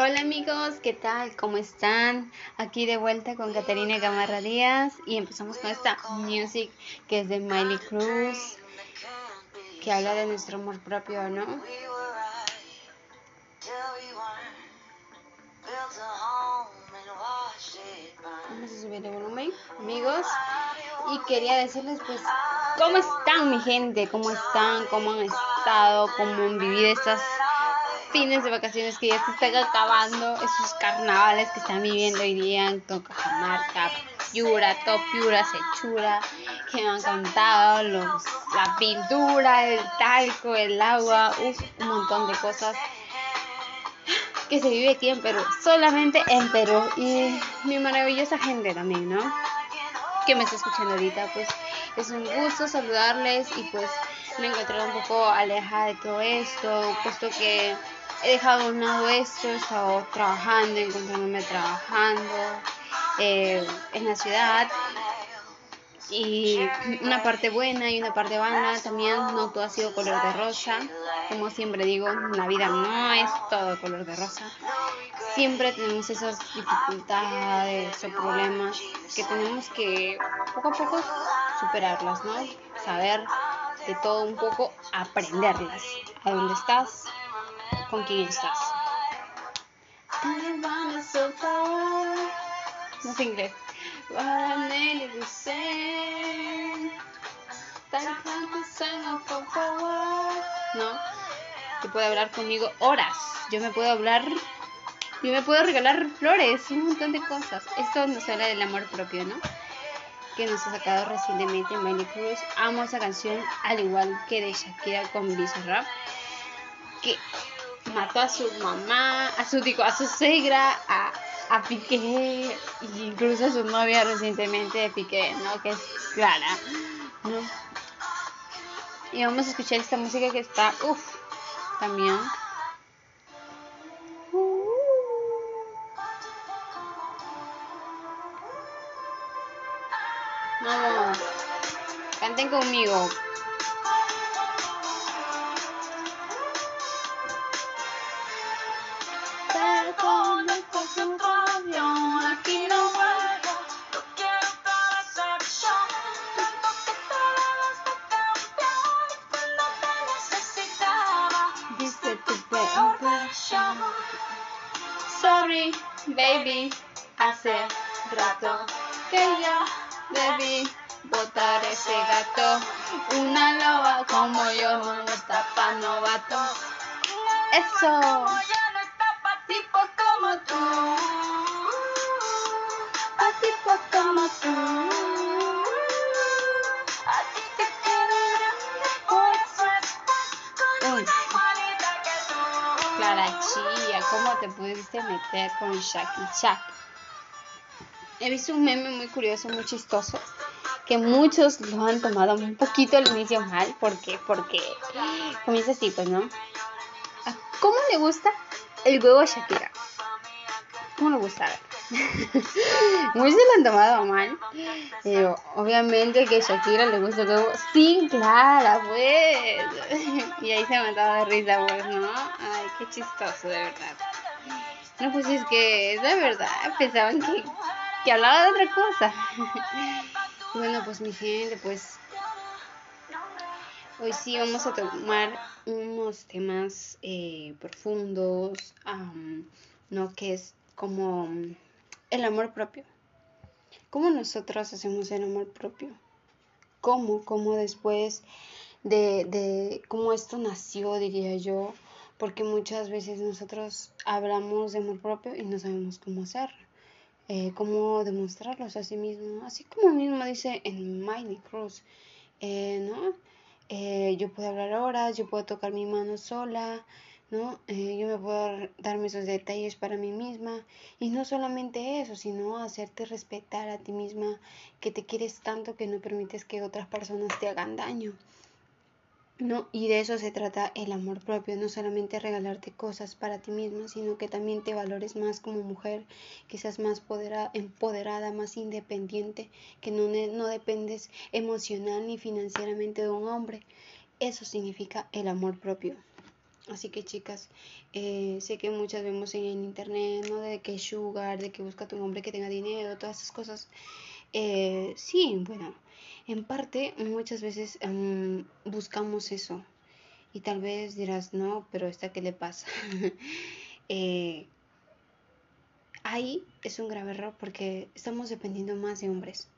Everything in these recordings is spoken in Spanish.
Hola amigos, ¿qué tal? ¿Cómo están? Aquí de vuelta con Caterina Gamarra Díaz y empezamos con esta music que es de Miley Cruz, que habla de nuestro amor propio, ¿no? Vamos a subir el volumen, amigos, y quería decirles pues, ¿cómo están mi gente? ¿Cómo están? ¿Cómo han estado? ¿Cómo han vivido estas fines de vacaciones que ya se están acabando, esos carnavales que están viviendo hoy día en Cajamarca, Piura, Top Piura, Sechura, que me han cantado, los, la pintura, el talco, el agua, un montón de cosas que se vive aquí en Perú, solamente en Perú y mi maravillosa gente también, ¿no? Que me está escuchando ahorita, pues es un gusto saludarles y pues me he encontrado un poco alejada de todo esto, puesto que he dejado a un lado esto, he estado trabajando, encontrándome trabajando eh, en la ciudad. Y una parte buena y una parte mala también, no todo ha sido color de rosa. Como siempre digo, la vida no es todo color de rosa. Siempre tenemos esas dificultades o problemas que tenemos que poco a poco superarlas, ¿no? Saber de todo un poco, aprenderlas. ¿A dónde estás? Con quién estás. No sé inglés. No, te puede hablar conmigo horas. Yo me puedo hablar, yo me puedo regalar flores, un montón de cosas. Esto nos habla del amor propio, ¿no? Que nos ha sacado recientemente Miley Cruz. Amo esa canción, al igual que de Shakira con Bizarrap. Que mató a su mamá, a su digo, a su suegra, a, a Piqué, incluso a su novia recientemente de Piqué, ¿no? Que es Clara, ¿no? Y vamos a escuchar esta música que está, uff, también. Vamos, canten conmigo. Sorry, baby, hace rato que ya debí botar ese gato. Una loba como yo no está pa' novato. Eso. Tipo como tú. Pa' tipo como tú. Chía, ¿cómo te pudiste meter con Shaki Shak? He visto un meme muy curioso, muy chistoso, que muchos lo han tomado un poquito al inicio mal, ¿por qué? Porque comienza así, pues, ¿no? ¿Cómo le gusta el huevo Shakira? ¿Cómo le gusta? A ver. Muchos lo han tomado mal. Pero obviamente que Shakira le gusta el huevo sin clara, pues. y ahí se ha matado de risa, pues, ¿no? Ay, qué chistoso, de verdad. No, pues es que es de verdad. Pensaban que, que hablaba de otra cosa. bueno, pues mi gente, pues Hoy sí vamos a tomar unos temas eh, profundos, ¿no? Que es como el amor propio. ¿Cómo nosotros hacemos el amor propio? ¿Cómo? ¿Cómo después de, de cómo esto nació, diría yo? Porque muchas veces nosotros hablamos de amor propio y no sabemos cómo hacerlo. Eh, cómo demostrarlos a sí mismo, así como mismo dice en Miley Cruz, eh, ¿no? Eh, yo puedo hablar horas, yo puedo tocar mi mano sola, ¿no? Eh, yo me puedo darme esos detalles para mí misma y no solamente eso, sino hacerte respetar a ti misma, que te quieres tanto que no permites que otras personas te hagan daño. ¿no? Y de eso se trata el amor propio, no solamente regalarte cosas para ti misma, sino que también te valores más como mujer, que seas más empoderada, más independiente, que no, no dependes emocional ni financieramente de un hombre. Eso significa el amor propio. Así que chicas, eh, sé que muchas vemos en internet, ¿no? De que sugar, de que busca un hombre que tenga dinero, todas esas cosas. Eh, sí, bueno, en parte muchas veces em, buscamos eso. Y tal vez dirás, no, pero esta qué le pasa. eh, ahí es un grave error porque estamos dependiendo más de hombres.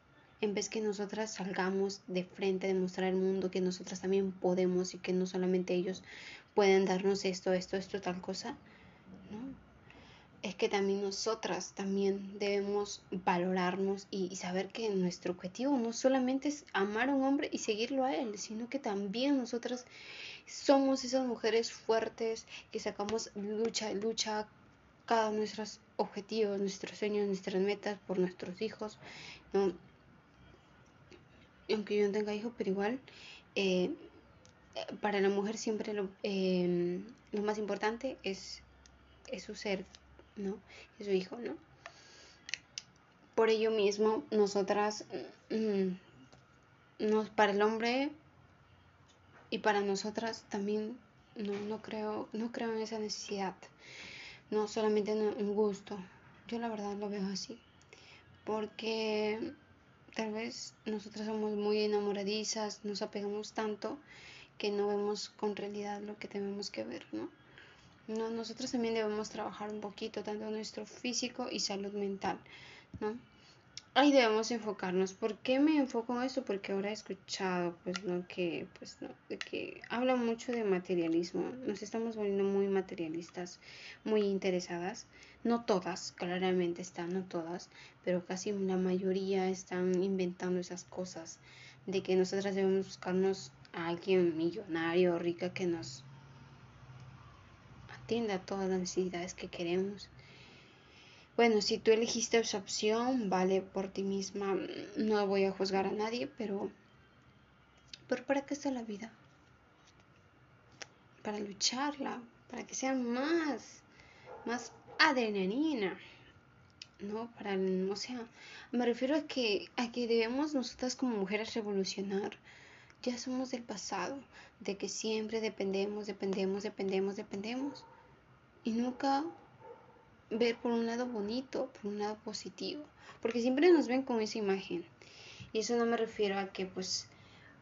En vez que nosotras salgamos de frente, a demostrar al mundo que nosotras también podemos y que no solamente ellos pueden darnos esto, esto, esto, tal cosa. ¿no? Es que también nosotras también debemos valorarnos y, saber que nuestro objetivo no solamente es amar a un hombre y seguirlo a él, sino que también nosotras somos esas mujeres fuertes que sacamos lucha, lucha cada nuestros objetivos, nuestros sueños, nuestras metas por nuestros hijos. ¿no? Aunque yo no tenga hijos, pero igual eh, para la mujer siempre lo, em, lo más importante es, es, su ser, ¿no? Es su hijo, ¿no? Por ello mismo, nosotras, mm, nos, para el hombre y para nosotras también no, no, creo, no creo en esa necesidad, no solamente en un gusto. Yo la verdad lo veo así, porque tal vez nosotras somos muy enamoradizas, nos apegamos tanto que no vemos con realidad lo que tenemos que ver, ¿no? ¿no? Nosotros también debemos trabajar un poquito, tanto nuestro físico y salud mental, ¿no? Ahí debemos enfocarnos. ¿Por qué me enfoco en esto? Porque ahora he escuchado, pues, ¿no? Que, pues, ¿no? De que habla mucho de materialismo. Nos estamos volviendo muy materialistas, muy interesadas. No todas, claramente están, no todas, pero casi la mayoría están inventando esas cosas de que nosotras debemos buscarnos alguien millonario o rica que nos atienda a todas las necesidades que queremos. Bueno, si tú elegiste esa opción, vale por ti misma, no voy a juzgar a nadie, pero, pero ¿para qué está la vida? Para lucharla, para que sea más, más adrenalina, ¿no? Para, o sea, me refiero a que, a que debemos nosotras como mujeres revolucionar ya somos del pasado, de que siempre dependemos, dependemos, dependemos, dependemos. Y nunca ver por un lado bonito, por un lado positivo. Porque siempre nos ven con esa imagen. Y eso no me refiero a que pues,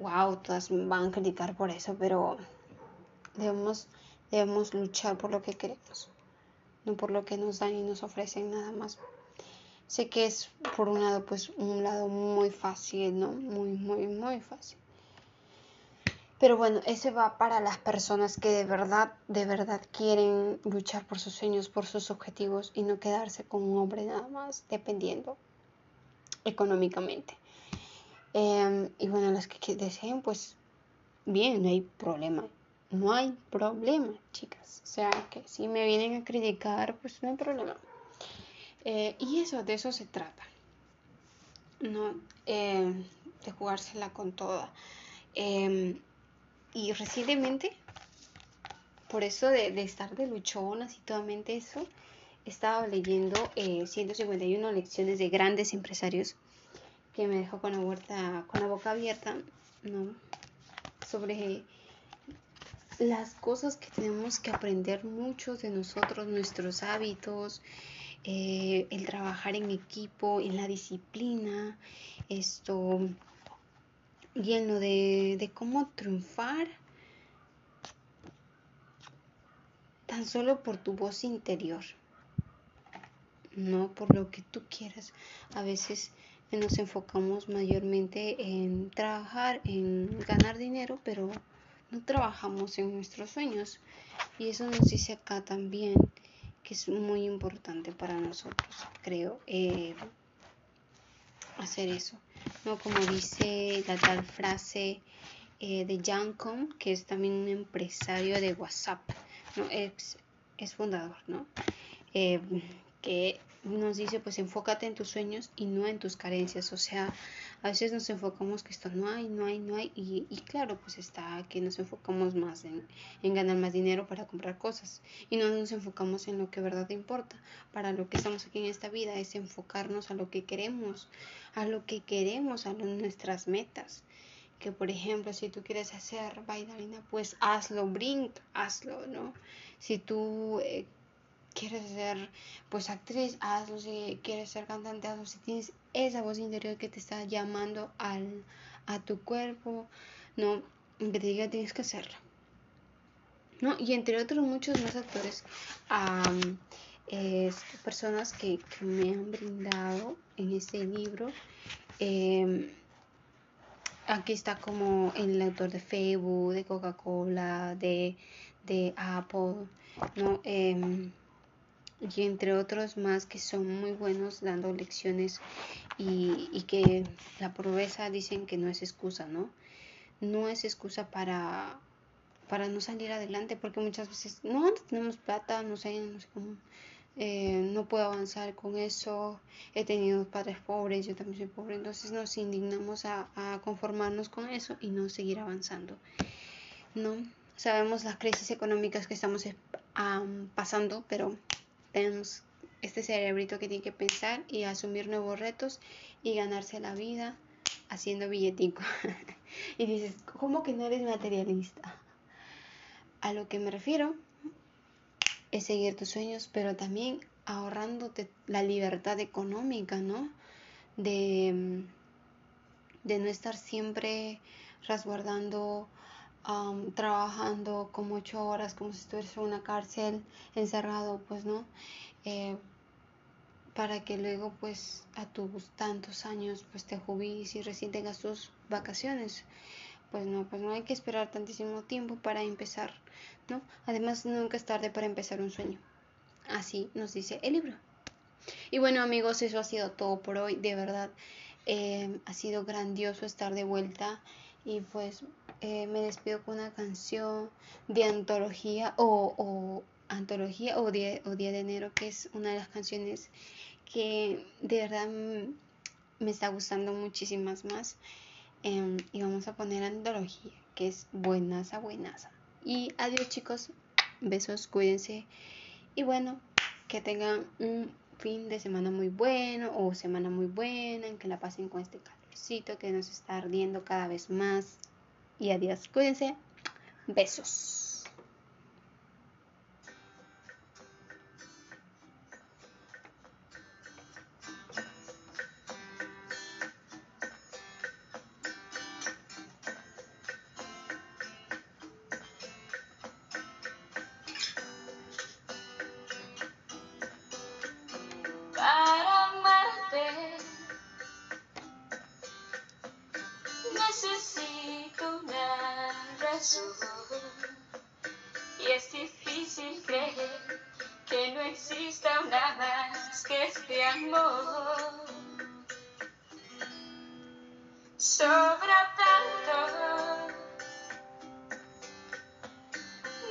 wow, todas van a criticar por eso, pero debemos, debemos luchar por lo que queremos. Por lo que nos dan y nos ofrecen nada más. Sé que es por un lado pues un lado muy fácil, ¿no? Muy, muy, muy fácil. Pero bueno, ese va para las personas que de verdad, de verdad quieren luchar por sus sueños, por sus objetivos y no quedarse con un hombre nada más dependiendo económicamente. Em, y bueno, las que deseen, pues bien, no hay problema. No hay problema, chicas. O sea, que si me vienen a criticar, pues no hay problema. Eh, y eso, de eso se trata. ¿no? Eh, de jugársela con toda. Em, y recientemente, por eso de, estar de luchonas y totalmente eso, estaba leyendo 151 eh, lecciones de grandes empresarios que me dejó con la, huerta, con la boca abierta, ¿no? Sobre las cosas que tenemos que aprender muchos de nosotros, nuestros hábitos, eh, el trabajar en equipo, en la disciplina, esto, lleno de, de cómo triunfar tan solo por tu voz interior, no por lo que tú quieras. A veces nos enfocamos mayormente en trabajar, en ganar dinero, pero no trabajamos en nuestros sueños. Y eso nos dice acá también que es muy importante para nosotros, creo, eh, hacer eso. ¿no? Como dice la tal frase eh, de Jancom, que es también un empresario de WhatsApp, ¿no? Es, es fundador, ¿no? Eh, que nos dice, pues enfócate en tus sueños y no en tus carencias. O sea, a veces nos enfocamos que esto no hay, no hay, no hay. Y, claro, pues está que nos enfocamos más en, en, ganar más dinero para comprar cosas. Y no nos enfocamos en lo que verdad importa. Para lo que estamos aquí en esta vida es enfocarnos a lo que queremos, a lo que queremos, a nuestras metas. que por ejemplo si tú quieres hacer bailarina pues hazlo brinca hazlo no si tú eh, quieres ser pues actriz hazlo si quieres ser cantante hazlo si tienes esa voz interior que te está llamando al a tu cuerpo no que te diga tienes que hacerlo no y entre otros muchos más actores personas que, me han brindado en este libro em, aquí está como el autor de Facebook, de Coca-Cola, de, Apple, ¿no? Em, y entre otros más que son muy buenos dando lecciones y, y, que la pobreza dicen que no es excusa, ¿no? No es excusa para, para no salir adelante porque muchas veces no, tenemos plata, no sé, no sé cómo eh, no puedo avanzar con eso, he tenido padres pobres, yo también soy pobre, entonces nos indignamos a, conformarnos con eso y no seguir avanzando. ¿no? Sabemos las crisis económicas que estamos pasando, pero tenemos este cerebrito que tiene que pensar y asumir nuevos retos y ganarse la vida haciendo billetico. y dices, ¿cómo que no eres materialista? A lo que me refiero es seguir tus sueños, pero también ahorrándote la libertad económica, ¿no? De, de no estar siempre resguardando, trabajando como ocho horas, como si estuvieras en una cárcel, encerrado, pues, ¿no? Eh, para que luego, pues, a tus tantos años, pues, te jubiles y recién tengas tus vacaciones pues no, pues no hay que esperar tantísimo tiempo para empezar, ¿no? Además, nunca es tarde para empezar un sueño. Así nos dice el libro. Y bueno, amigos, eso ha sido todo por hoy. De verdad, eh, ha sido grandioso estar de vuelta. Y pues eh, me despido con una canción de antología o, antología o día, o día de enero, que es una de las canciones que de verdad me está gustando muchísimas más. Em, y vamos a poner antología, que es buenaza, buenaza. Y adiós chicos, besos, cuídense. Y bueno, que tengan un fin de semana muy bueno o semana muy buena, en que la pasen con este calorcito que nos está ardiendo cada vez más. Y adiós, cuídense. Besos. Y es difícil creer que no exista nada más que este amor. Sobra tanto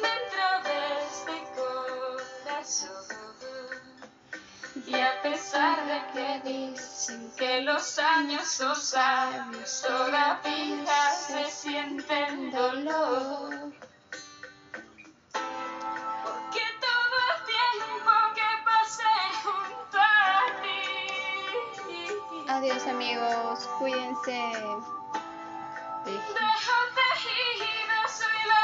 dentro de este corazón. Y a pesar de que dicen que los años son sabios, todavía se sienten dolor. Adiós amigos, cuídense. Déjate ir, soy la